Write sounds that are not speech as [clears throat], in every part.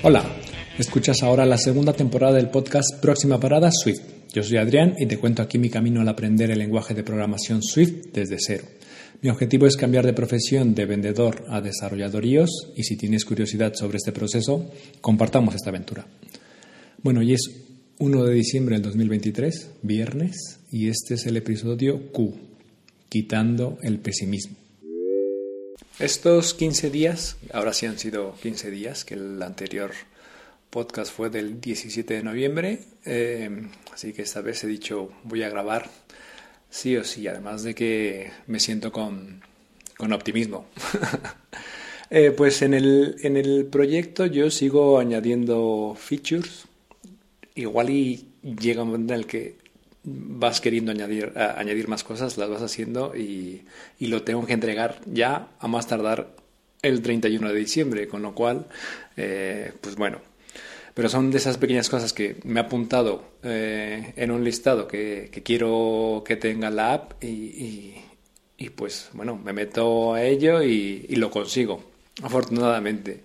Hola, escuchas ahora la segunda temporada del podcast Próxima Parada Swift. Yo soy Adrián y te cuento aquí mi camino al aprender el lenguaje de programación Swift desde cero. Mi objetivo es cambiar de profesión de vendedor a desarrollador iOS y si tienes curiosidad sobre este proceso, compartamos esta aventura. Bueno, y es 1 de diciembre del 2023, viernes, y este es el episodio Q, quitando el pesimismo. Estos 15 días, ahora sí han sido 15 días, que el anterior podcast fue del 17 de noviembre, eh, así que esta vez he dicho voy a grabar sí o sí, además de que me siento con, con optimismo. [laughs] eh, pues en el, en el proyecto yo sigo añadiendo features, igual y llega un momento en el que vas queriendo añadir, añadir más cosas, las vas haciendo y, y, lo tengo que entregar ya a más tardar el 31 de diciembre, con lo cual, eh, pues bueno, pero son de esas pequeñas cosas que me he apuntado eh, en un listado que, que, quiero que tenga la app y, y, y, pues bueno, me meto a ello y, lo consigo, afortunadamente.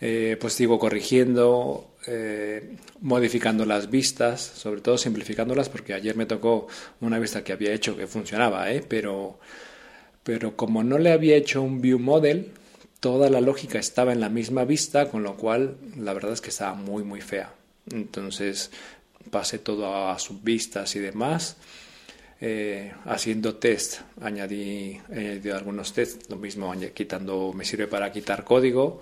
Eh, pues sigo corrigiendo, eh, modificando las vistas, sobre todo simplificándolas, porque ayer me tocó una vista que había hecho que funcionaba, ¿eh? pero, pero como no le había hecho un view model, toda la lógica estaba en la misma vista, con lo cual la verdad es que estaba muy, muy fea. Entonces pasé todo a subvistas y demás. Eh, haciendo test, añadí, añadí algunos tests, lo mismo quitando, me sirve para quitar código,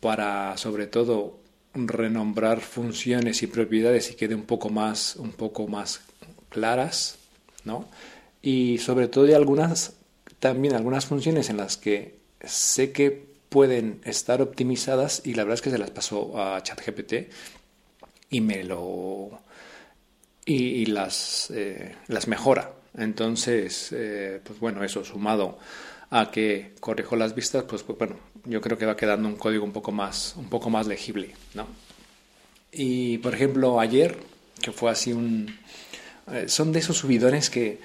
para sobre todo renombrar funciones y propiedades y quede un poco más, un poco más claras, ¿no? Y sobre todo hay algunas, también algunas funciones en las que sé que pueden estar optimizadas y la verdad es que se las pasó a ChatGPT y me lo y, las eh, las mejora entonces eh, pues bueno eso sumado a que corrijo las vistas pues, pues, bueno yo creo que va quedando un código un poco más un poco más legible no y por ejemplo ayer que fue así un eh, son de esos subidones que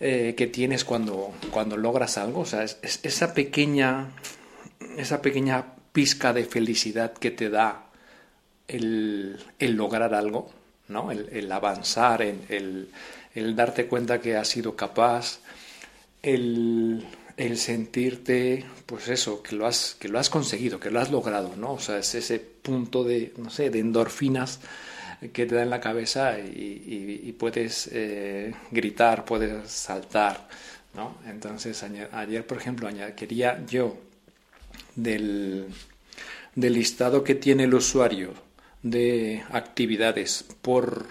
eh, que tienes cuando cuando logras algo o sea es, es esa pequeña esa pequeña pizca de felicidad que te da el, el lograr algo, ¿no? el, el avanzar, el, el, darte cuenta que has sido capaz, el, el, sentirte, pues eso, que lo, has, que lo has conseguido, que lo has logrado, ¿no? O sea, es ese punto de, no sé, de endorfinas que te da en la cabeza y, puedes eh, gritar, puedes saltar, ¿no? Entonces, ayer, ayer por ejemplo, quería yo del, del listado que tiene el usuario de actividades por,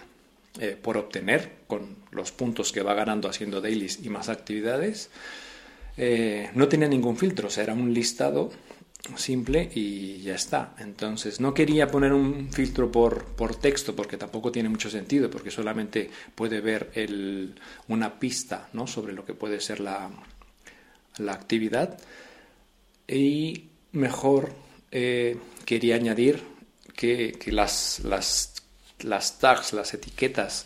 eh, por obtener, con los puntos que va ganando haciendo dailies y más actividades, eh, no tenía ningún filtro, o sea, era un listado simple y ya está. Entonces, no quería poner un filtro por, por texto porque tampoco tiene mucho sentido, porque solamente puede ver una pista sobre lo que puede ser la, la actividad. Y mejor eh, quería añadir que, que las, las, las, tags, las etiquetas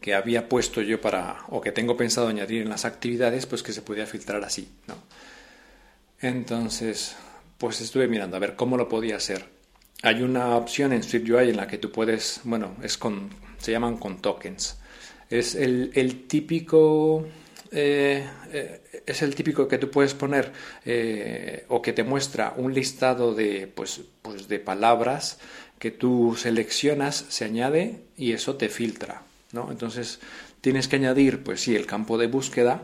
que había puesto yo para, o que tengo pensado añadir en las actividades, pues que se podía filtrar así, ¿no? Entonces, pues estuve mirando a ver cómo lo podía hacer. Hay una opción en SwiftUI en la que tú puedes, bueno, es con, se llaman con tokens. Es el, el típico eh, eh, es el típico que tú puedes poner eh, o que te muestra un listado de, pues, pues de palabras que tú seleccionas, se añade y eso te filtra. Entonces tienes que añadir, pues sí, el campo de búsqueda,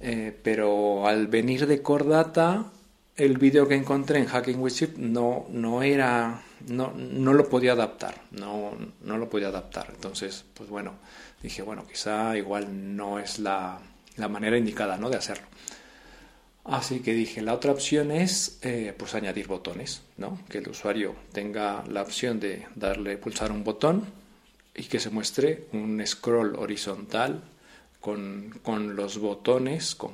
eh, pero al venir de Core Data, el vídeo que encontré en Hacking with Chip no, no era, no, no lo podía adaptar, no, no lo podía adaptar. Entonces, pues bueno, dije, bueno, quizá igual no es la, la manera indicada ¿no? de hacerlo. Así que dije, la otra opción es eh, pues añadir botones, ¿no? que el usuario tenga la opción de darle pulsar un botón y que se muestre un scroll horizontal con, con los botones con,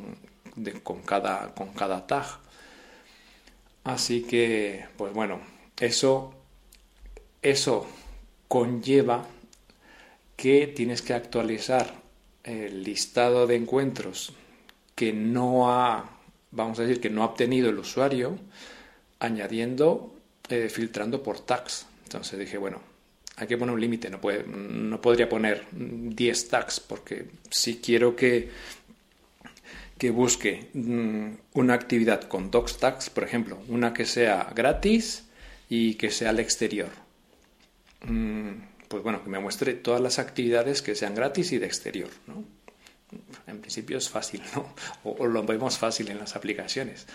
con, cada, con cada tag. Así que, pues bueno, eso, eso conlleva que tienes que actualizar el listado de encuentros que no ha, vamos a decir, que no ha obtenido el usuario, añadiendo eh, filtrando por tags. Entonces dije, bueno, hay que poner un límite, no, no podría poner 10 tags porque si quiero que, que busque mm, una actividad con docs tags, por ejemplo, una que sea gratis y que sea al exterior. Mm, pues bueno, que me muestre todas las actividades que sean gratis y de exterior, ¿no? En principio es fácil, [laughs] ¿no? O, lo vemos fácil en las aplicaciones.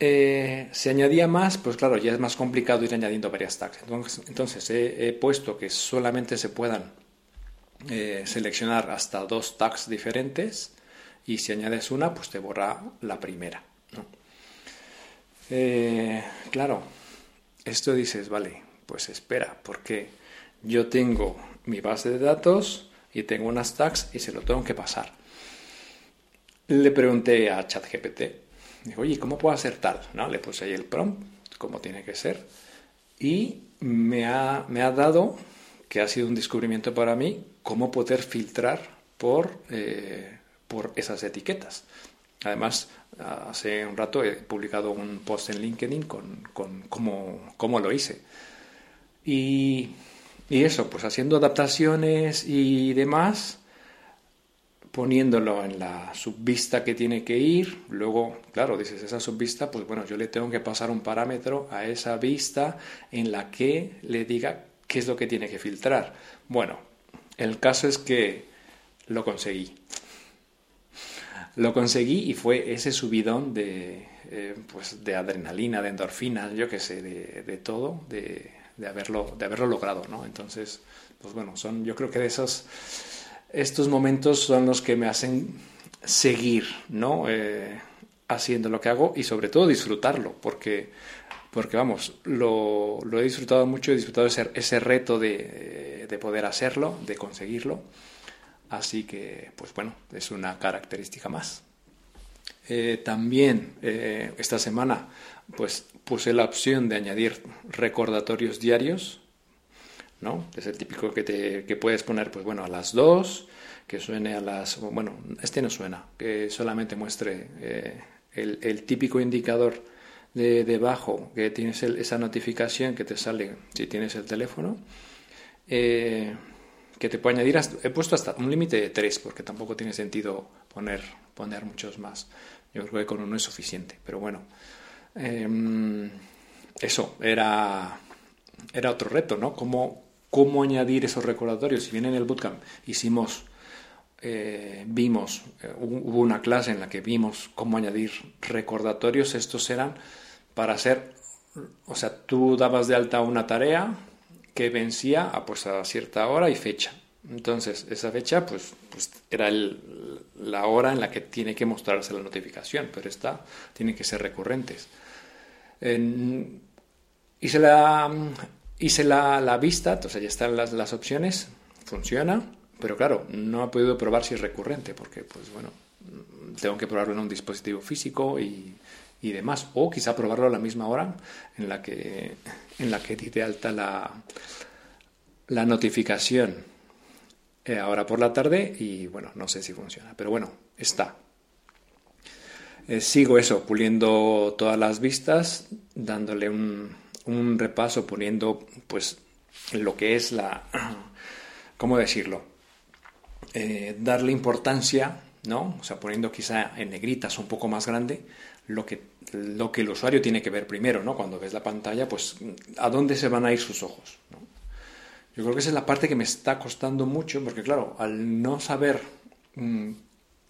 Eh, se añadía más, pues claro, ya es más complicado ir añadiendo varias tags. Entonces, he, puesto que solamente se puedan eh, seleccionar hasta dos tags diferentes y si añades una, pues te borra la primera. Eh, claro, esto dices, vale, pues espera, porque yo tengo mi base de datos y tengo unas tags y se lo tengo que pasar. Le pregunté a ChatGPT, digo, oye, ¿cómo puedo hacer tal? ¿No? Le puse ahí el prompt, como tiene que ser, y me ha, me ha dado, que ha sido un descubrimiento para mí, cómo poder filtrar por, eh, por esas etiquetas. Además, hace un rato he publicado un post en LinkedIn con, con cómo, cómo, lo hice. Y, y, eso, pues haciendo adaptaciones y demás, poniéndolo en la subvista que tiene que ir. Luego, claro, dices, esa subvista, pues bueno, yo le tengo que pasar un parámetro a esa vista en la que le diga qué es lo que tiene que filtrar. Bueno, el caso es que lo conseguí lo conseguí y fue ese subidón de, eh, pues de adrenalina, de endorfinas, yo qué sé, de, todo, de, haberlo, de haberlo logrado, ¿no? Entonces, pues bueno, son, yo creo que de esos, estos momentos son los que me hacen seguir, ¿no? Eh, haciendo lo que hago y sobre todo disfrutarlo, porque, porque vamos, lo, he disfrutado mucho, he disfrutado ese, ese reto de, de poder hacerlo, de conseguirlo. Así que, pues bueno, es una característica más. Eh, también eh, esta semana pues puse la opción de añadir recordatorios diarios, ¿no? Es el típico que, te, que puedes poner, pues bueno, a las 2, que suene a las... Bueno, este no suena, que solamente muestre eh, el, típico indicador de debajo, que tienes esa notificación que te sale si tienes el teléfono que te puede añadir, he puesto hasta un límite de tres, porque tampoco tiene sentido poner, poner muchos más. Yo creo que con uno es suficiente, pero bueno. Em, eso, era, era otro reto, ¿no? ¿Cómo, ¿Cómo añadir esos recordatorios? Si bien en el bootcamp hicimos, eh, vimos, eh, hubo una clase en la que vimos cómo añadir recordatorios, estos eran para hacer, o sea, tú dabas de alta una tarea, que vencía a, pues, a cierta hora y fecha. Entonces, esa fecha pues, pues era la hora en la que tiene que mostrarse la notificación, pero esta tiene que ser recurrentes. hice la, hice la, la, vista, entonces ya están las, las opciones, funciona, pero claro, no he podido probar si es recurrente, porque pues bueno, tengo que probarlo en un dispositivo físico y, y demás. O quizá probarlo a la misma hora en la que, en la que di de alta la, la notificación eh, ahora por la tarde y bueno, no sé si funciona, pero bueno, está. Eh, sigo eso, puliendo todas las vistas, dándole un, un repaso, poniendo pues lo que es la, [clears throat] ¿cómo decirlo? Eh, darle importancia, ¿no? O sea, poniendo quizá en negritas un poco más grande lo que, lo que el usuario tiene que ver primero, ¿no? Cuando ves la pantalla, pues a dónde se van a ir sus ojos, Yo creo que esa es la parte que me está costando mucho, porque claro, al no saber, mm,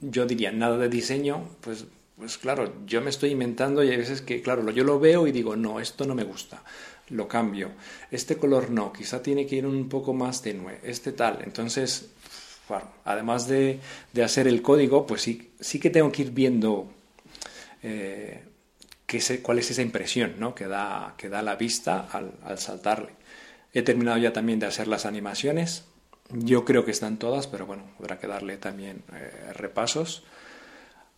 yo diría, nada de diseño, pues, pues claro, yo me estoy inventando y hay veces que, claro, yo lo veo y digo, no, esto no me gusta, lo cambio. Este color no, quizá tiene que ir un poco más tenue, este tal. Entonces, además de, de hacer el código, pues sí, sí que tengo que ir viendo eh, cuál es esa impresión ¿no? que, da, que da la vista al, saltarle. He terminado ya también de hacer las animaciones. Yo creo que están todas, pero bueno, habrá que darle también eh, repasos.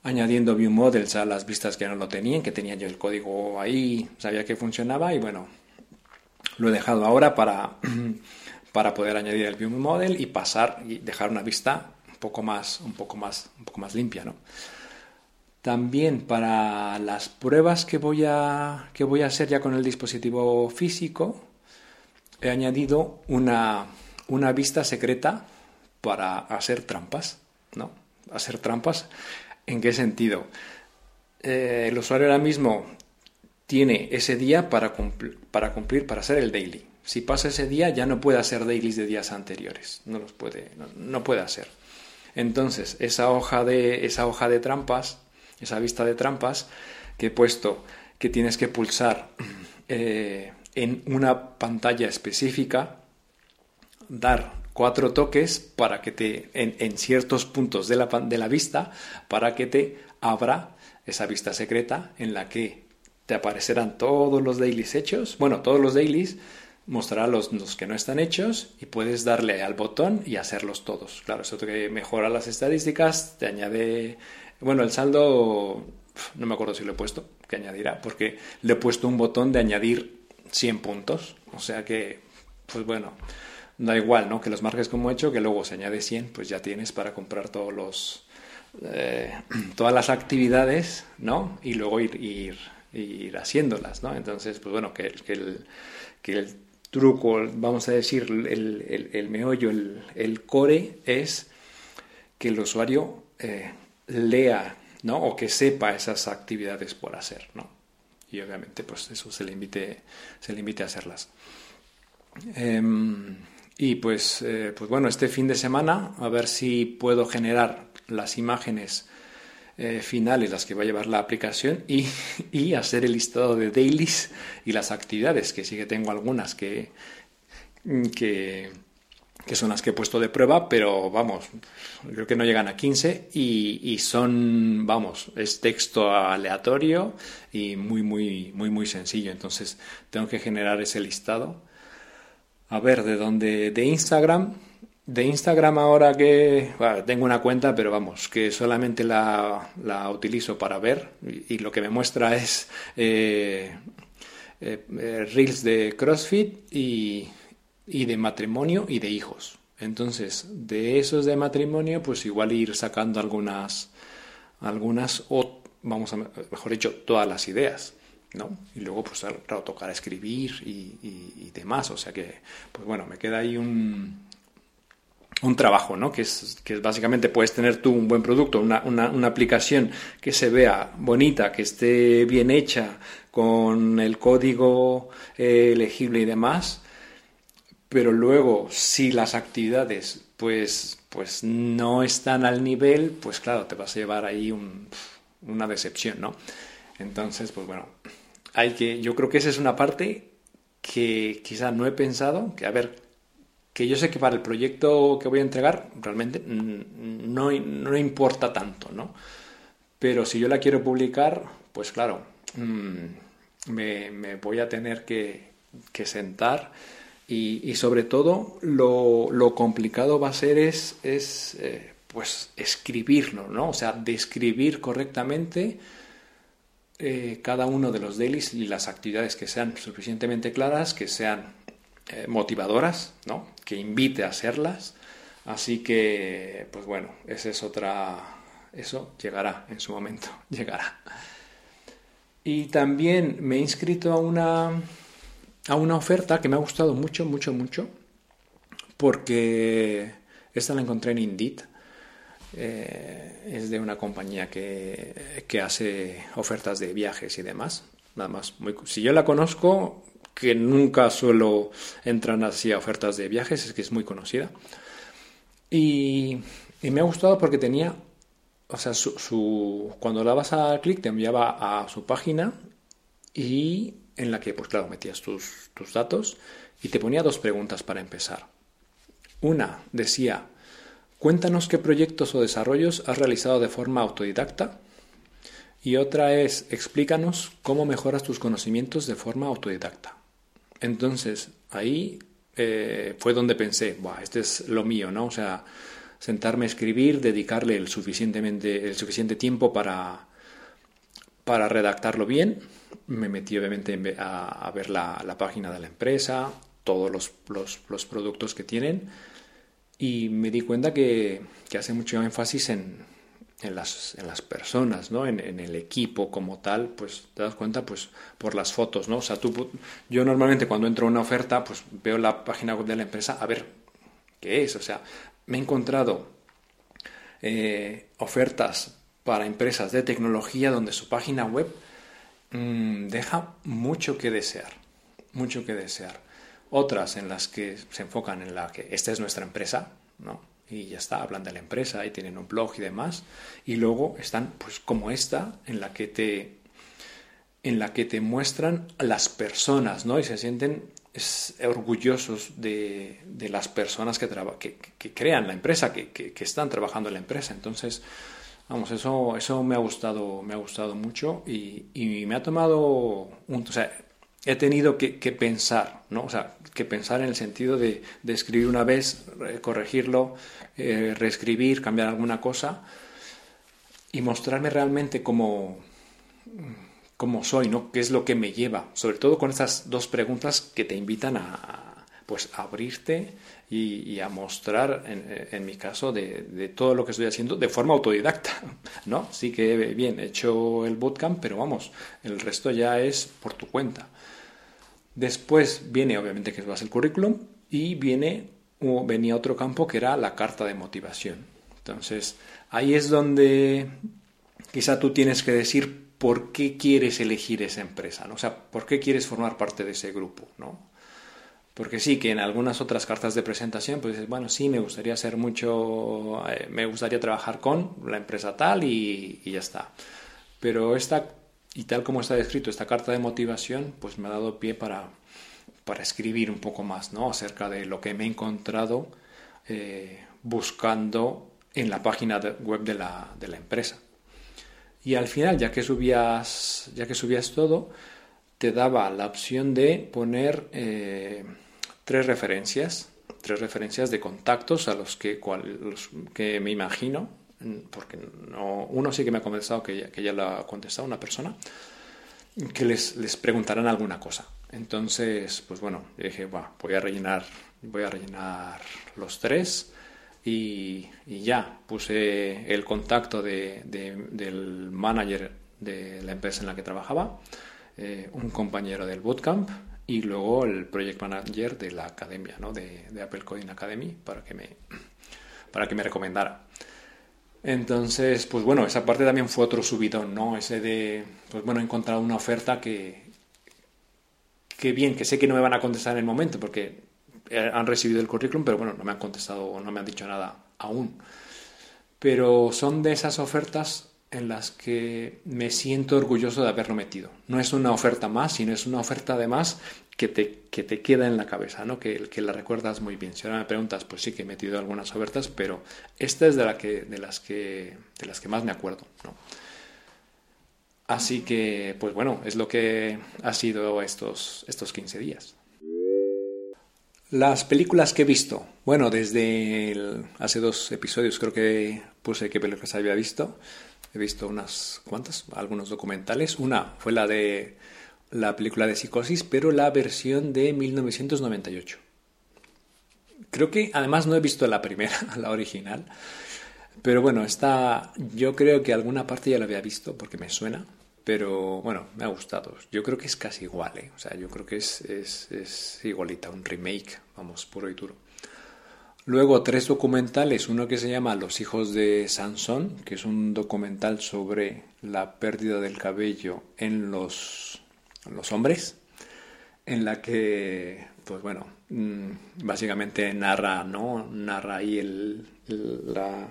Añadiendo view models a las vistas que no lo tenían, que tenía yo el código ahí, sabía que funcionaba y bueno, lo he dejado ahora para, [clears throat] para poder añadir el view model y pasar y dejar una vista un poco más, un poco más, un poco más limpia, ¿no? También para las pruebas que voy a, que voy a hacer ya con el dispositivo físico, he añadido una, una vista secreta para hacer trampas, ¿no? Hacer trampas, ¿en qué sentido? Eh, el usuario ahora mismo tiene ese día para, para cumplir, para hacer el daily. Si pasa ese día, ya no puede hacer dailies de días anteriores. No los puede, no, puede hacer. Entonces, esa hoja de, esa hoja de trampas, esa vista de trampas que he puesto que tienes que pulsar eh, en una pantalla específica, dar cuatro toques para que te, en, ciertos puntos de la, de la vista, para que te abra esa vista secreta en la que te aparecerán todos los dailies hechos, bueno, todos los dailies, mostrará los, los, que no están hechos y puedes darle al botón y hacerlos todos. Claro, eso te mejora las estadísticas, te añade, bueno, el saldo, no me acuerdo si lo he puesto, que añadirá, porque le he puesto un botón de añadir 100 puntos, o sea que, pues bueno, da igual, ¿no? Que los marques como he hecho, que luego se añade 100, pues ya tienes para comprar todos los, eh, [clears throat] todas las actividades, ¿no? Y luego ir, ir, ir haciéndolas, ¿no? Entonces, pues bueno, que, el, que el truco, vamos a decir, el, el, meollo, el, core es que el usuario eh, lea, ¿no? O que sepa esas actividades por hacer, ¿no? Y obviamente, pues eso se le invite, se le invite a hacerlas. Em, y pues, eh, pues bueno, este fin de semana, a ver si puedo generar las imágenes eh, finales, las que va a llevar la aplicación, y, [laughs] y, hacer el listado de dailies y las actividades, que sí que tengo algunas que, que, que son las que he puesto de prueba, pero vamos, creo que no llegan a 15 y, y, son, vamos, es texto aleatorio y muy, muy, muy, muy sencillo. Entonces tengo que generar ese listado. A ver, de dónde, de Instagram, de Instagram ahora que tengo una cuenta, pero vamos, que solamente la, la utilizo para ver y, lo que me muestra es eh, eh, eh, reels de CrossFit y, y, de matrimonio y de hijos. Entonces, de esos de matrimonio, pues igual ir sacando algunas, algunas o vamos a, mejor dicho, todas las ideas. ¿No? Y luego, pues, claro, tocar escribir y, y demás. O sea que, pues bueno, me queda ahí un, un trabajo, ¿no? Que es, que básicamente puedes tener tú un buen producto, una, una, aplicación que se vea bonita, que esté bien hecha, con el código eh, legible y demás, pero luego si las actividades pues, pues no están al nivel, pues claro, te vas a llevar ahí un, una decepción, ¿no? Entonces, pues bueno, hay que, yo creo que esa es una parte que quizá no he pensado, que a ver, que yo sé que para el proyecto que voy a entregar realmente no, no importa tanto, ¿no? Pero si yo la quiero publicar, pues claro, mm, me, voy a tener que, sentar y, sobre todo lo, complicado va a ser es, es eh, pues escribirlo, ¿no? O sea, describir correctamente eh, cada uno de los dailies y las actividades que sean suficientemente claras, que sean eh, motivadoras, ¿no? que invite a hacerlas. Así que, pues bueno, esa es otra. Eso llegará en su momento, [laughs] llegará. Y también me he inscrito a una, a una oferta que me ha gustado mucho, mucho, mucho, porque esta la encontré en Indeed. Eh, es de una compañía que, que, hace ofertas de viajes y demás. Nada más, muy, si yo la conozco, que nunca suelo entrar así a ofertas de viajes, es que es muy conocida. Y, me ha gustado porque tenía, o sea, su, cuando dabas a clic te enviaba a su página y en la que, pues claro, metías tus, tus datos y te ponía dos preguntas para empezar. Una decía, cuéntanos qué proyectos o desarrollos has realizado de forma autodidacta. Y otra es, explícanos cómo mejoras tus conocimientos de forma autodidacta. Entonces, ahí eh, fue donde pensé, Buah, este es lo mío, ¿no? O sea, sentarme a escribir, dedicarle el, suficientemente, el suficiente tiempo para, para redactarlo bien. Me metí obviamente a, ver la, página de la empresa, todos los, los, productos que tienen y me di cuenta que, que hace mucho énfasis en, en las, en las personas, ¿no? En, en, el equipo como tal, pues te das cuenta pues por las fotos, ¿no? O sea, tú, yo normalmente cuando entro a una oferta, pues veo la página web de la empresa a ver qué es, o sea, me he encontrado eh, ofertas para empresas de tecnología donde su página web mmm, deja mucho que desear, mucho que desear. Otras en las que se enfocan en la que esta es nuestra empresa, ¿no? y ya está, hablan de la empresa y tienen un blog y demás. Y luego están, pues como esta, en la que te, en la que te muestran las personas, ¿no? Y se sienten orgullosos de, de, las personas que, que, que, crean la empresa, que, que, están trabajando en la empresa. Entonces, vamos, eso, eso me ha gustado, me ha gustado mucho y, y me ha tomado un, he tenido que, pensar, ¿no? O sea, que pensar en el sentido de, de escribir una vez, corregirlo, eh, reescribir, cambiar alguna cosa y mostrarme realmente como, como soy, ¿no? ¿Qué es lo que me lleva? Sobre todo con estas dos preguntas que te invitan a, pues, abrirte y, a mostrar, en, mi caso, de, todo lo que estoy haciendo de forma autodidacta, ¿no? Sí que, bien, he hecho el bootcamp, pero vamos, el resto ya es por tu cuenta. Después viene, obviamente, que es el currículum y viene venía otro campo que era la carta de motivación. Entonces, ahí es donde quizá tú tienes que decir por qué quieres elegir esa empresa, ¿no? O sea, por qué quieres formar parte de ese grupo, ¿no? Porque sí, que en algunas otras cartas de presentación, pues dices, bueno, sí, me gustaría ser mucho, eh, me gustaría trabajar con la empresa tal y, y ya está. Pero esta, y tal como está descrito, esta carta de motivación, pues me ha dado pie para, para escribir un poco más ¿no? acerca de lo que me he encontrado eh, buscando en la página web de la, de la, empresa. Y al final, ya que subías, ya que subías todo, te daba la opción de poner eh, tres referencias, tres referencias de contactos a los que, los que me imagino, porque no, uno sí que me ha contestado que ya, que ya lo ha contestado una persona, que les, les preguntarán alguna cosa. Entonces, pues bueno, dije, voy a rellenar, voy a rellenar los tres y, ya puse el contacto de, del manager de la empresa en la que trabajaba, eh, un compañero del bootcamp y luego el project manager de la academia, ¿no? de, Apple Coding Academy, para que me, para que me recomendara. Entonces, pues bueno, esa parte también fue otro subidón, ¿no? Ese de, pues bueno, he encontrado una oferta que, que bien, que sé que no me van a contestar en el momento porque eh, han recibido el currículum, pero bueno, no me han contestado o no me han dicho nada aún. Pero son de esas ofertas en las que me siento orgulloso de haberlo metido. No es una oferta más, sino es una oferta además que te, que te queda en la cabeza, ¿no? que, que la recuerdas muy bien. Si ahora me preguntas, pues sí que he metido algunas ofertas, pero esta es de, la que, de, las, que, de las que más me acuerdo. ¿no? Así que, pues bueno, es lo que ha sido estos, estos 15 días. Las películas que he visto. Bueno, desde hace dos episodios creo que puse qué películas había visto. He visto unas cuantas, algunos documentales. Una fue la de la película de Psicosis, pero la versión de 1998. Creo que además no he visto la primera, [laughs] la original. Pero bueno, esta yo creo que alguna parte ya la había visto porque me suena. Pero bueno, me ha gustado. Yo creo que es casi igual, ¿eh? O sea, yo creo que es, es, igualita, un remake, vamos, puro y duro. Luego tres documentales, uno que se llama Los hijos de Sansón, que es un documental sobre la pérdida del cabello en los, hombres, en la que, pues bueno, mm, básicamente narra, ¿no? Narra ahí el, la,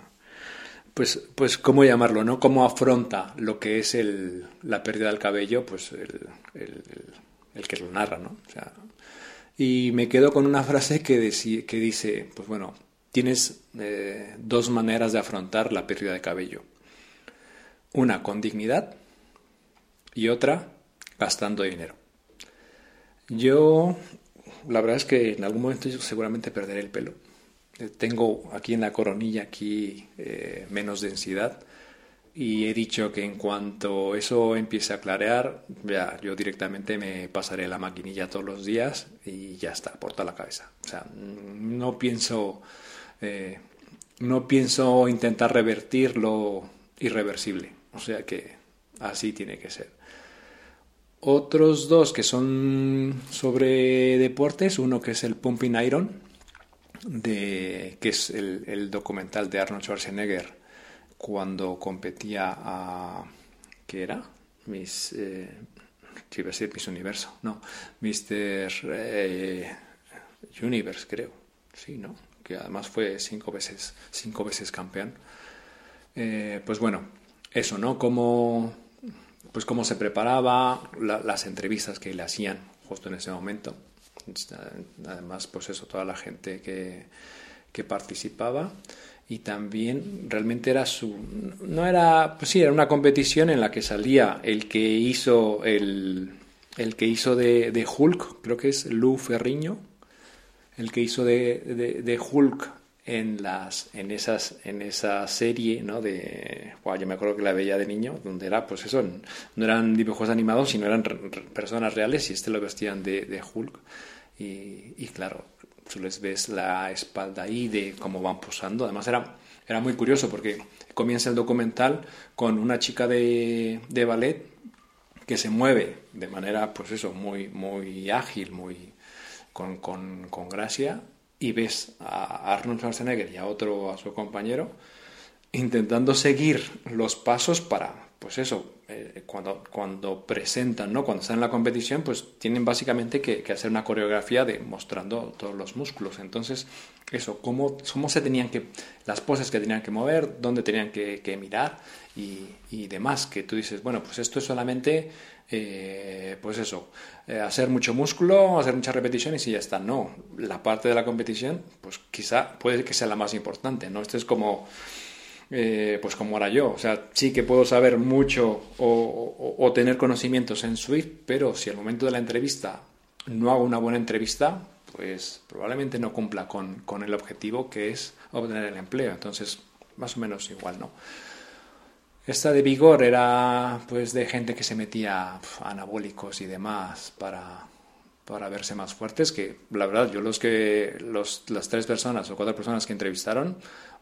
pues, pues, ¿cómo llamarlo? ¿no? ¿Cómo afronta lo que es el, la pérdida del cabello? Pues el, el, que lo narra, ¿no? O sea, y me quedo con una frase que, que dice, pues bueno, tienes eh, dos maneras de afrontar la pérdida de cabello. Una con dignidad y otra gastando dinero. Yo, la verdad es que en algún momento yo seguramente perderé el pelo tengo aquí en la coronilla aquí eh, menos densidad y he dicho que en cuanto eso empiece a clarear, ya yo directamente me pasaré la maquinilla todos los días y ya está, por toda la cabeza. O sea, no pienso, eh, no pienso intentar revertirlo irreversible. O sea que así tiene que ser. Otros dos que son sobre deportes, uno que es el Pumping Iron, de, que es el, documental de Arnold Schwarzenegger cuando competía a... ¿Qué era? Miss... Eh, iba a ser Miss Universo, no, Mr. Eh, Universe creo, sí, ¿no? Que además fue cinco veces, cinco veces campeón. Eh, pues bueno, eso, ¿no? Como pues cómo se preparaba, las entrevistas que le hacían justo en ese momento. Además, pues eso, toda la gente que, que participaba y también realmente era su no era pues sí era una competición en la que salía el que hizo el, el que hizo de, de, Hulk creo que es Lou Ferriño el que hizo de, de, Hulk en las en esas en esa serie no de yo me acuerdo que la veía de niño donde era pues eso no eran dibujos animados sino eran personas reales y este lo vestían de, de Hulk. Y, claro tú les ves la espalda ahí de cómo van posando. Además era era muy curioso porque comienza el documental con una chica de, de ballet que se mueve de manera pues eso muy muy ágil muy con, con, con gracia y ves a Arnold Schwarzenegger y a otro, a su compañero, intentando seguir los pasos para, pues eso, eh, cuando, cuando presentan, ¿no? Cuando están en la competición, pues tienen básicamente que, hacer una coreografía de mostrando todos los músculos. Entonces, eso, cómo, cómo se tenían que, las poses que tenían que mover, dónde tenían que, mirar y, y demás, que tú dices, bueno, pues esto es solamente eh, pues eso, eh, hacer mucho músculo, hacer muchas repeticiones y ya está. No, la parte de la competición, pues quizá puede que sea la más importante, ¿no? Esto es como, eh, pues como ahora yo, o sea, sí que puedo saber mucho o, tener conocimientos en Swift, pero si al momento de la entrevista no hago una buena entrevista, pues probablemente no cumpla con, con el objetivo que es obtener el empleo. Entonces, más o menos igual, ¿no? Esta de vigor era pues de gente que se metía anabólicos y demás para, para verse más fuertes, que la verdad yo los que los, las tres personas o cuatro personas que entrevistaron,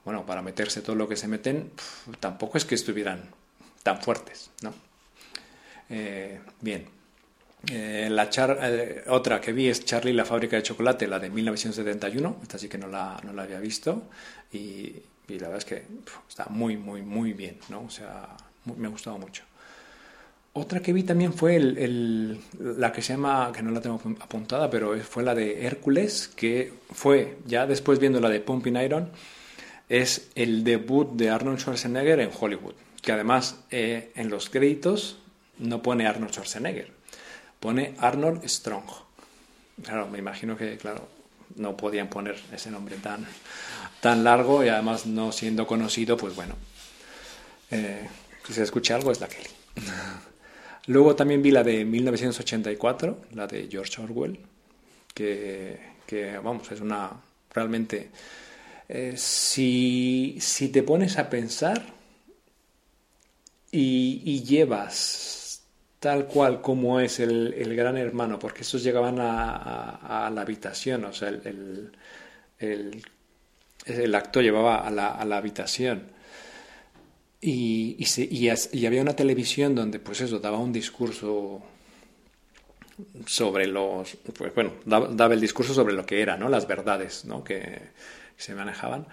bueno, para meterse todo lo que se meten, tampoco es que estuvieran tan fuertes, ¿no? Eh, bien. Eh, la char eh, otra que vi es Charlie la fábrica de chocolate, la de 1971, esta sí que no la, no la había visto, y y la verdad es que está muy, muy, muy bien, ¿no? O sea, me ha gustado mucho. Otra que vi también fue el, la que se llama, que no la tengo apuntada, pero fue la de Hércules, que fue, ya después viendo la de Pumping Iron, es el debut de Arnold Schwarzenegger en Hollywood. Que además eh, en los créditos no pone Arnold Schwarzenegger, pone Arnold Strong. Claro, me imagino que, claro, no podían poner ese nombre tan, tan largo y además no siendo conocido, pues bueno, eh, si se escucha algo es la Kelly. [laughs] Luego también vi la de 1984, la de George Orwell, que, vamos, es una realmente... Eh, si, si, te pones a pensar y, llevas tal cual como es el, el, gran hermano, porque estos llegaban a, a, la habitación, o sea, el, el acto llevaba a la habitación. Y, y, y, había una televisión donde, pues eso, daba un discurso sobre los. Pues bueno, daba, el discurso sobre lo que era, ¿no? Las verdades, ¿no? Que, se manejaban.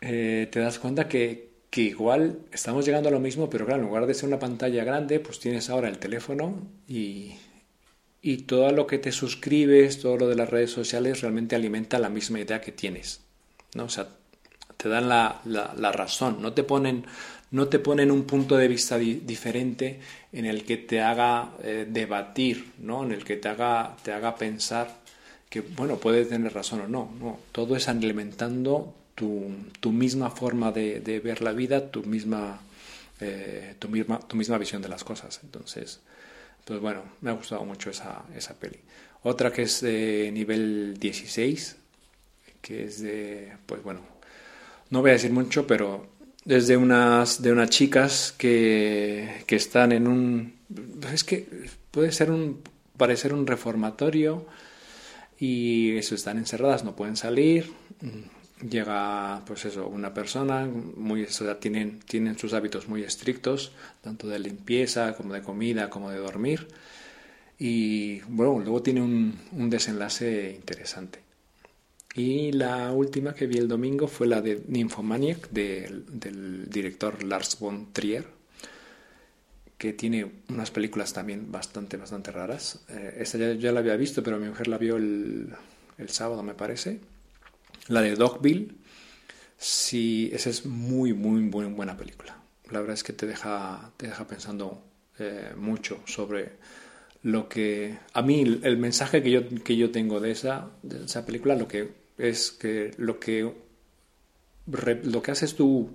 Eh, te das cuenta que, que igual estamos llegando a lo mismo, pero claro, en lugar de ser una pantalla grande, pues tienes ahora el teléfono y, y todo lo que te suscribes, todo lo de las redes sociales realmente alimenta la misma idea que tienes. ¿no? O sea, te dan la, razón, no te, ponen, no te ponen un punto de vista diferente en el que te haga eh, debatir, ¿no? en el que te haga, te haga pensar que, bueno, puedes tener razón o no, no. todo es alimentando tu, tu misma forma de, de, ver la vida, tu misma, eh, tu, misma, tu misma visión de las cosas. Entonces, pues bueno, me ha gustado mucho esa, esa peli. Otra que es de nivel 16, que es de, pues bueno, no voy a decir mucho, pero es de unas, de unas chicas que, que están en un, es que puede ser un, parecer un reformatorio y eso, están encerradas, no pueden salir, llega pues eso una persona muy o tienen tienen sus hábitos muy estrictos tanto de limpieza como de comida como de dormir. Y bueno luego tiene un, un desenlace interesante y la última que vi el domingo fue la de Nymphomaniac del director Lars von Trier que tiene unas películas también bastante bastante raras eh, ya, la había visto pero mi mujer la vio el, el sábado me parece la de Dogville, sí, esa es muy, muy, muy buena película. La verdad es que te deja, te deja pensando eh, mucho sobre lo que... A mí el mensaje que yo, que yo tengo de esa, de esa película lo que es que lo que, lo que haces tú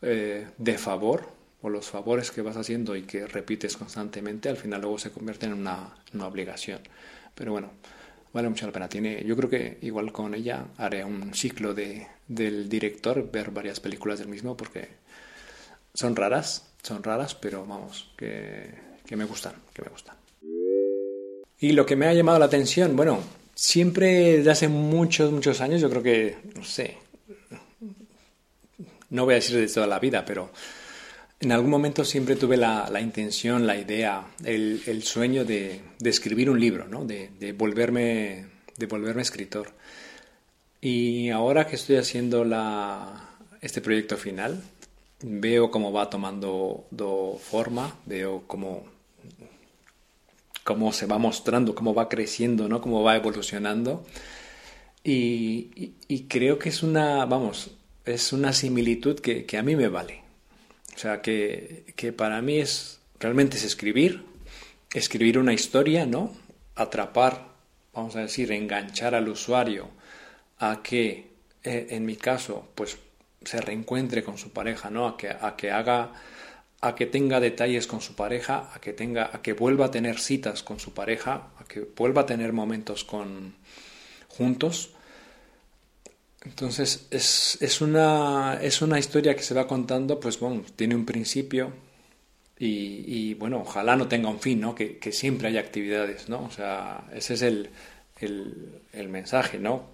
eh, de favor o los favores que vas haciendo y que repites constantemente, al final luego se convierte en una, una obligación. Pero bueno, vale mucho la pena. Tiene, yo creo que igual con ella haré un ciclo de, del director, ver varias películas del mismo, porque son raras, son raras, pero vamos, que, que me gustan, que me gustan. Y lo que me ha llamado la atención, bueno, siempre desde hace muchos, muchos años, yo creo que, no sé, no voy a decir de toda la vida, pero en algún momento siempre tuve la, intención, la idea, el, sueño de, escribir un libro, ¿no? de, volverme, de volverme escritor. Y ahora que estoy haciendo la, este proyecto final, veo cómo va tomando forma, veo cómo, cómo se va mostrando, cómo va creciendo, ¿no? cómo va evolucionando. Y, creo que es una, vamos, es una similitud que a mí me vale. O sea, que, que para mí es realmente es escribir, escribir una historia, ¿no? Atrapar, vamos a decir, enganchar al usuario a que, eh, en mi caso, pues se reencuentre con su pareja, ¿no? A que, a que haga, a que tenga detalles con su pareja, a que tenga, a que vuelva a tener citas con su pareja, a que vuelva a tener momentos con juntos entonces es, es, una, es una historia que se va contando, pues bueno, tiene un principio y, bueno, ojalá no tenga un fin, ¿no? Que, que, siempre haya actividades, ¿no? O sea, ese es el, el, el, mensaje, ¿no?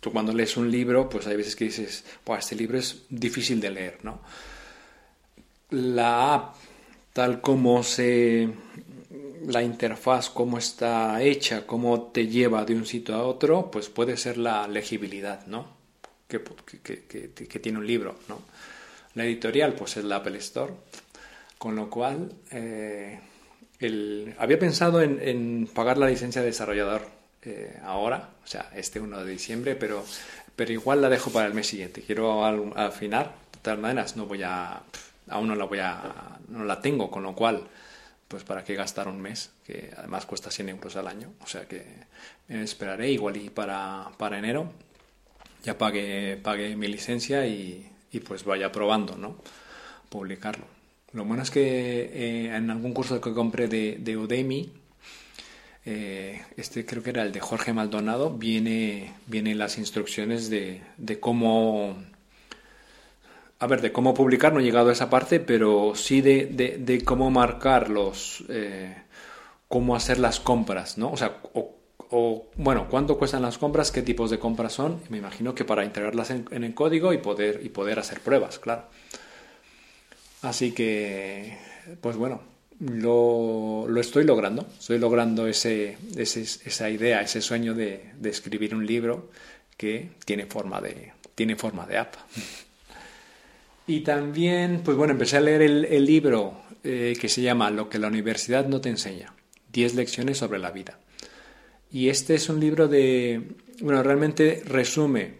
Tú cuando lees un libro, pues hay veces que dices, pues este libro es difícil de leer, ¿no? La app, tal como se la interfaz, cómo está hecha, cómo te lleva de un sitio a otro, pues puede ser la legibilidad, ¿no? Que, que, tiene un libro, ¿no? La editorial, pues es la Apple Store, con lo cual eh, había pensado en, pagar la licencia de desarrollador eh, ahora, o sea, este 1 de diciembre, pero, pero igual la dejo para el mes siguiente. Quiero al, final, de todas maneras, no voy a, aún no la voy a, no la tengo, con lo cual pues para qué gastar un mes, que además cuesta 100 euros al año. O sea que esperaré igual y para, para enero ya pague, mi licencia y, y, pues vaya probando, ¿no? Publicarlo. Lo bueno es que eh, en algún curso que compré de, de Udemy, eh, este creo que era el de Jorge Maldonado, viene, viene las instrucciones de, de cómo a ver, de cómo publicar no he llegado a esa parte, pero sí de, de, cómo marcar los, eh, cómo hacer las compras, ¿no? O sea, o, bueno, cuánto cuestan las compras, qué tipos de compras son, me imagino que para integrarlas en, el código y poder, y poder hacer pruebas, claro. Así que, pues bueno, lo, lo estoy logrando, estoy logrando ese, ese, esa idea, ese sueño de, de escribir un libro que tiene forma de, tiene forma de app. Y también, pues bueno, empecé a leer el, libro eh, que se llama Lo que la universidad no te enseña, 10 lecciones sobre la vida. Y este es un libro de, bueno, realmente resume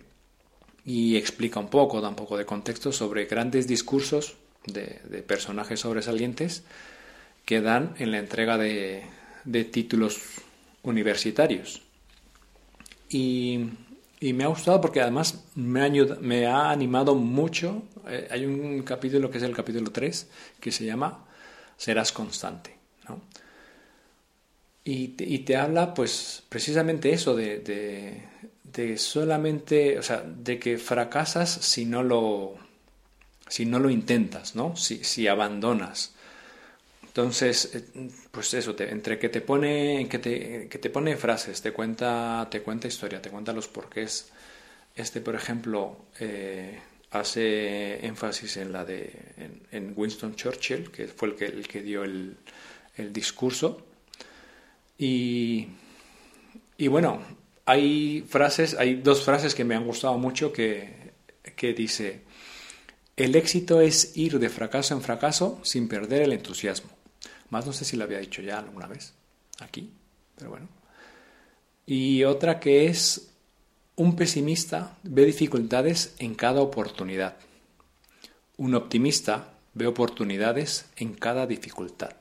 y explica un poco, da un poco de contexto sobre grandes discursos de, de personajes sobresalientes que dan en la entrega de, de títulos universitarios. Y y me ha gustado porque además me ha, me ha animado mucho. Eh, hay un capítulo que es el capítulo 3 que se llama Serás constante. ¿no? Y, te, y, te, habla pues precisamente eso de, de, de, solamente, o sea, de que fracasas si no lo, si no lo intentas, ¿no? si, si abandonas. Entonces, eh, pues eso, entre que te pone, que te, que te pone frases, te cuenta, te cuenta historia, te cuenta los porqués, este, por ejemplo, hace énfasis en la de en, Winston Churchill, que fue el que, el que dio el, el discurso. Y, y, bueno, hay frases, hay dos frases que me han gustado mucho que, que dice, el éxito es ir de fracaso en fracaso sin perder el entusiasmo. Más no sé si lo había dicho ya alguna vez aquí, pero bueno. Y otra que es un pesimista ve dificultades en cada oportunidad. Un optimista ve oportunidades en cada dificultad.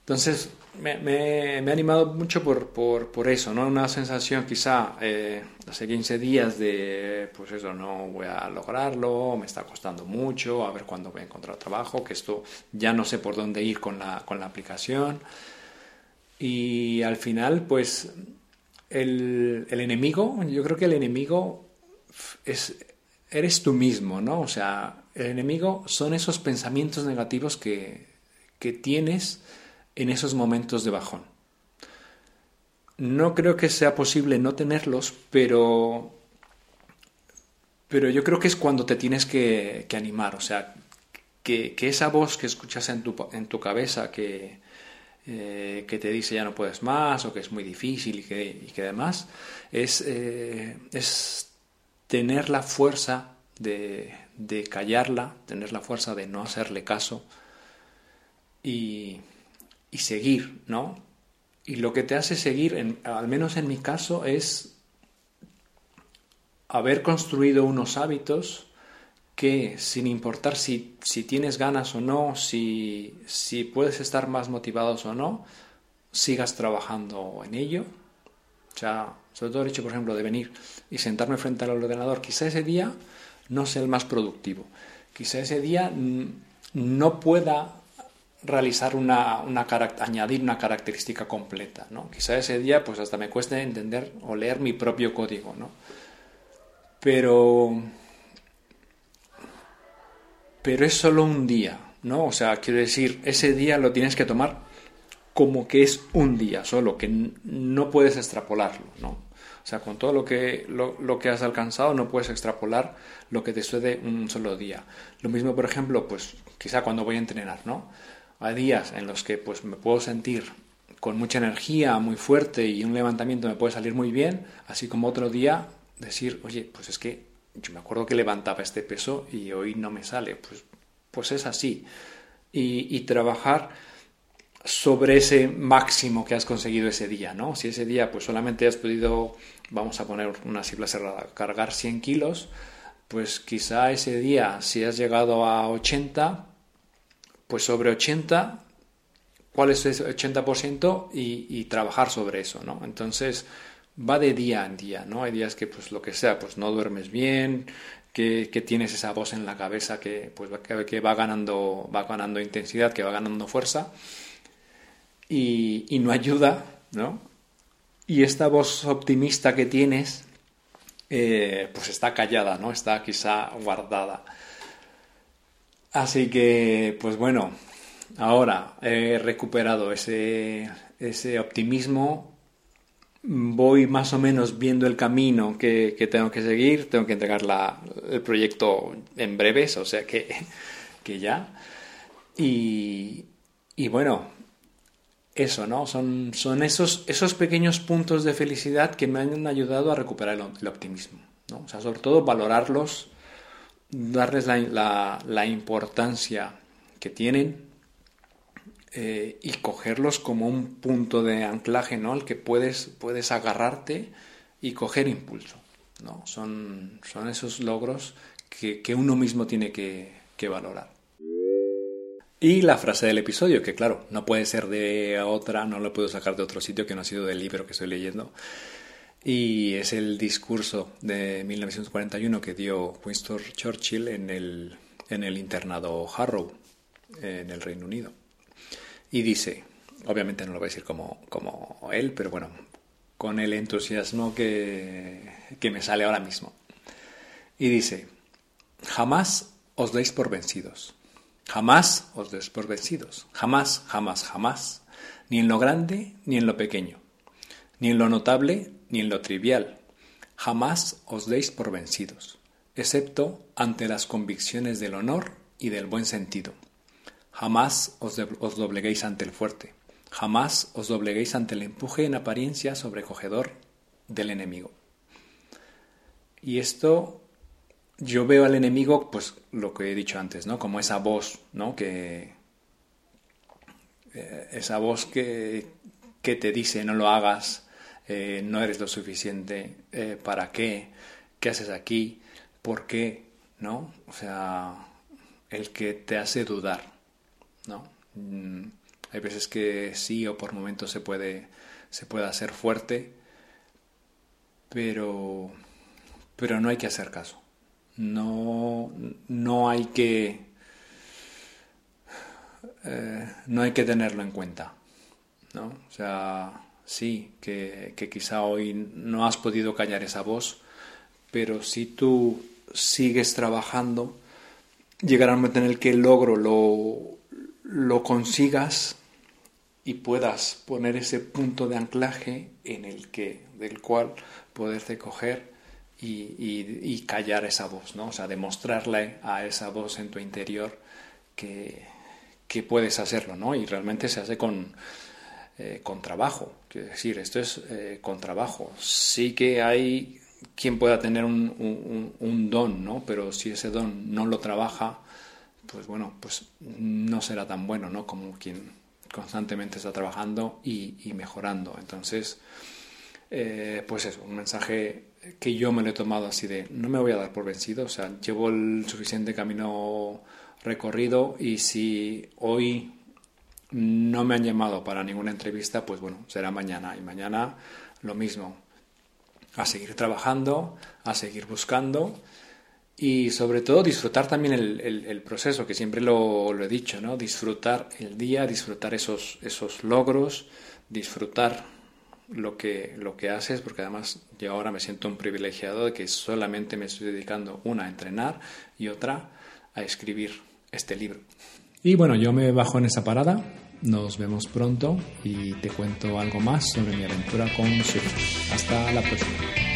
Entonces, me, ha animado mucho por, por, eso, ¿no? Una sensación quizá eh, hace 15 días de, pues eso, no voy a lograrlo, me está costando mucho, a ver cuándo voy a encontrar trabajo, que esto ya no sé por dónde ir con la, con la aplicación. Y al final, pues el, enemigo, yo creo que el enemigo es, eres tú mismo, ¿no? O sea, el enemigo son esos pensamientos negativos que, que tienes en esos momentos de bajón. No creo que sea posible no tenerlos, pero, pero yo creo que es cuando te tienes que, animar, o sea, que, que, esa voz que escuchas en tu, en tu cabeza, que, eh, que te dice ya no puedes más o que es muy difícil y que, y que demás, es, eh, es tener la fuerza de, de, callarla, tener la fuerza de no hacerle caso y, y seguir, ¿no? Y lo que te hace seguir, al menos en mi caso, es haber construido unos hábitos que sin importar si, si tienes ganas o no, si, si puedes estar más motivados o no, sigas trabajando en ello. O sea, sobre todo el hecho, por ejemplo, de venir y sentarme frente al ordenador, quizá ese día no sea el más productivo. Quizá ese día no pueda realizar una, una añadir una característica completa, ¿no? Quizá ese día pues hasta me cueste entender o leer mi propio código, ¿no? Pero pero es solo un día, ¿no? O sea, quiero decir, ese día lo tienes que tomar como que es un día solo, que no puedes extrapolarlo, ¿no? O sea, con todo lo que, lo, que has alcanzado no puedes extrapolar lo que te sucede un solo día. Lo mismo, por ejemplo, pues quizá cuando voy a entrenar, ¿no? Hay días en los que pues me puedo sentir con mucha energía, muy fuerte y un levantamiento me puede salir muy bien, así como otro día decir, oye, pues es que yo me acuerdo que levantaba este peso y hoy no me sale. Pues, pues es así. Y, trabajar sobre ese máximo que has conseguido ese día, ¿no? Si ese día pues solamente has podido, vamos a poner una cifra cerrada, cargar 100 kilos, pues quizá ese día si has llegado a 80, pues sobre 80, ¿cuál es ese 80%? Y, y trabajar sobre eso, ¿no? Entonces, va de día en día, ¿no? Hay días que, pues lo que sea, pues no duermes bien, que, tienes esa voz en la cabeza que, pues, que, va, ganando, va ganando intensidad, que va ganando fuerza y, y no ayuda, ¿no? Y esta voz optimista que tienes, eh, pues está callada, ¿no? Está quizá guardada. Así que, pues bueno, ahora he recuperado ese, ese optimismo voy más o menos viendo el camino que, tengo que seguir, tengo que entregar el proyecto en breves, o sea que, [laughs] que ya. Y, y, bueno, eso, ¿no? Son, son esos, esos pequeños puntos de felicidad que me han ayudado a recuperar el, optimismo, ¿no? O sea, sobre todo valorarlos, darles la, la, la importancia que tienen eh, y cogerlos como un punto de anclaje, ¿no? Al que puedes, puedes agarrarte y coger impulso, ¿no? Son, son esos logros que, que uno mismo tiene que, que valorar. Y la frase del episodio, que claro, no puede ser de otra, no lo puedo sacar de otro sitio que no ha sido del libro que estoy leyendo. Y es el discurso de 1941 que dio Winston Churchill en el, en el internado Harrow, en el Reino Unido. Y dice, obviamente no lo voy a decir como, como él, pero bueno, con el entusiasmo que, que me sale ahora mismo. Y dice, jamás os deis por vencidos. Jamás os deis por vencidos. Jamás, jamás, jamás. Ni en lo grande ni en lo pequeño. Ni en lo notable ni en lo trivial. Jamás os deis por vencidos, excepto ante las convicciones del honor y del buen sentido. Jamás os, dobleguéis ante el fuerte, jamás os dobleguéis ante el empuje en apariencia sobrecogedor del enemigo. Y esto yo veo al enemigo, pues lo que he dicho antes, ¿no? Como esa voz, ¿no? Que eh, esa voz que, que, te dice no lo hagas, eh, no eres lo suficiente, eh, ¿para qué? ¿Qué haces aquí? ¿Por qué? ¿No? O sea, el que te hace dudar, ¿no? Mm, hay veces que sí o por momentos se puede, se puede hacer fuerte, pero, pero no hay que hacer caso. No, no hay que eh, no hay que tenerlo en cuenta. ¿no? O sea, sí, que, quizá hoy no has podido callar esa voz, pero si tú sigues trabajando, llegará un momento en el que el logro lo, lo consigas y puedas poner ese punto de anclaje en el que, del cual poderte coger y, y, callar esa voz, ¿no? O sea, demostrarle a esa voz en tu interior que, que puedes hacerlo, ¿no? Y realmente se hace con, eh, con trabajo. Quiero decir, esto es eh, con trabajo. Sí que hay quien pueda tener un, don, ¿no? Pero si ese don no lo trabaja, pues bueno, pues no será tan bueno, ¿no? Como quien constantemente está trabajando y, y mejorando. Entonces, eh, pues eso, un mensaje que yo me lo he tomado así de no me voy a dar por vencido, o sea, llevo el suficiente camino recorrido y si hoy no me han llamado para ninguna entrevista, pues bueno, será mañana y mañana lo mismo. A seguir trabajando, a seguir buscando y sobre todo disfrutar también el, proceso, que siempre lo, he dicho, ¿no? Disfrutar el día, disfrutar esos, esos logros, disfrutar lo que, lo que haces, porque además yo ahora me siento un privilegiado de que solamente me estoy dedicando una a entrenar y otra a escribir este libro. Y bueno, yo me bajo en esa parada, nos vemos pronto y te cuento algo más sobre mi aventura con Swift. Hasta la próxima.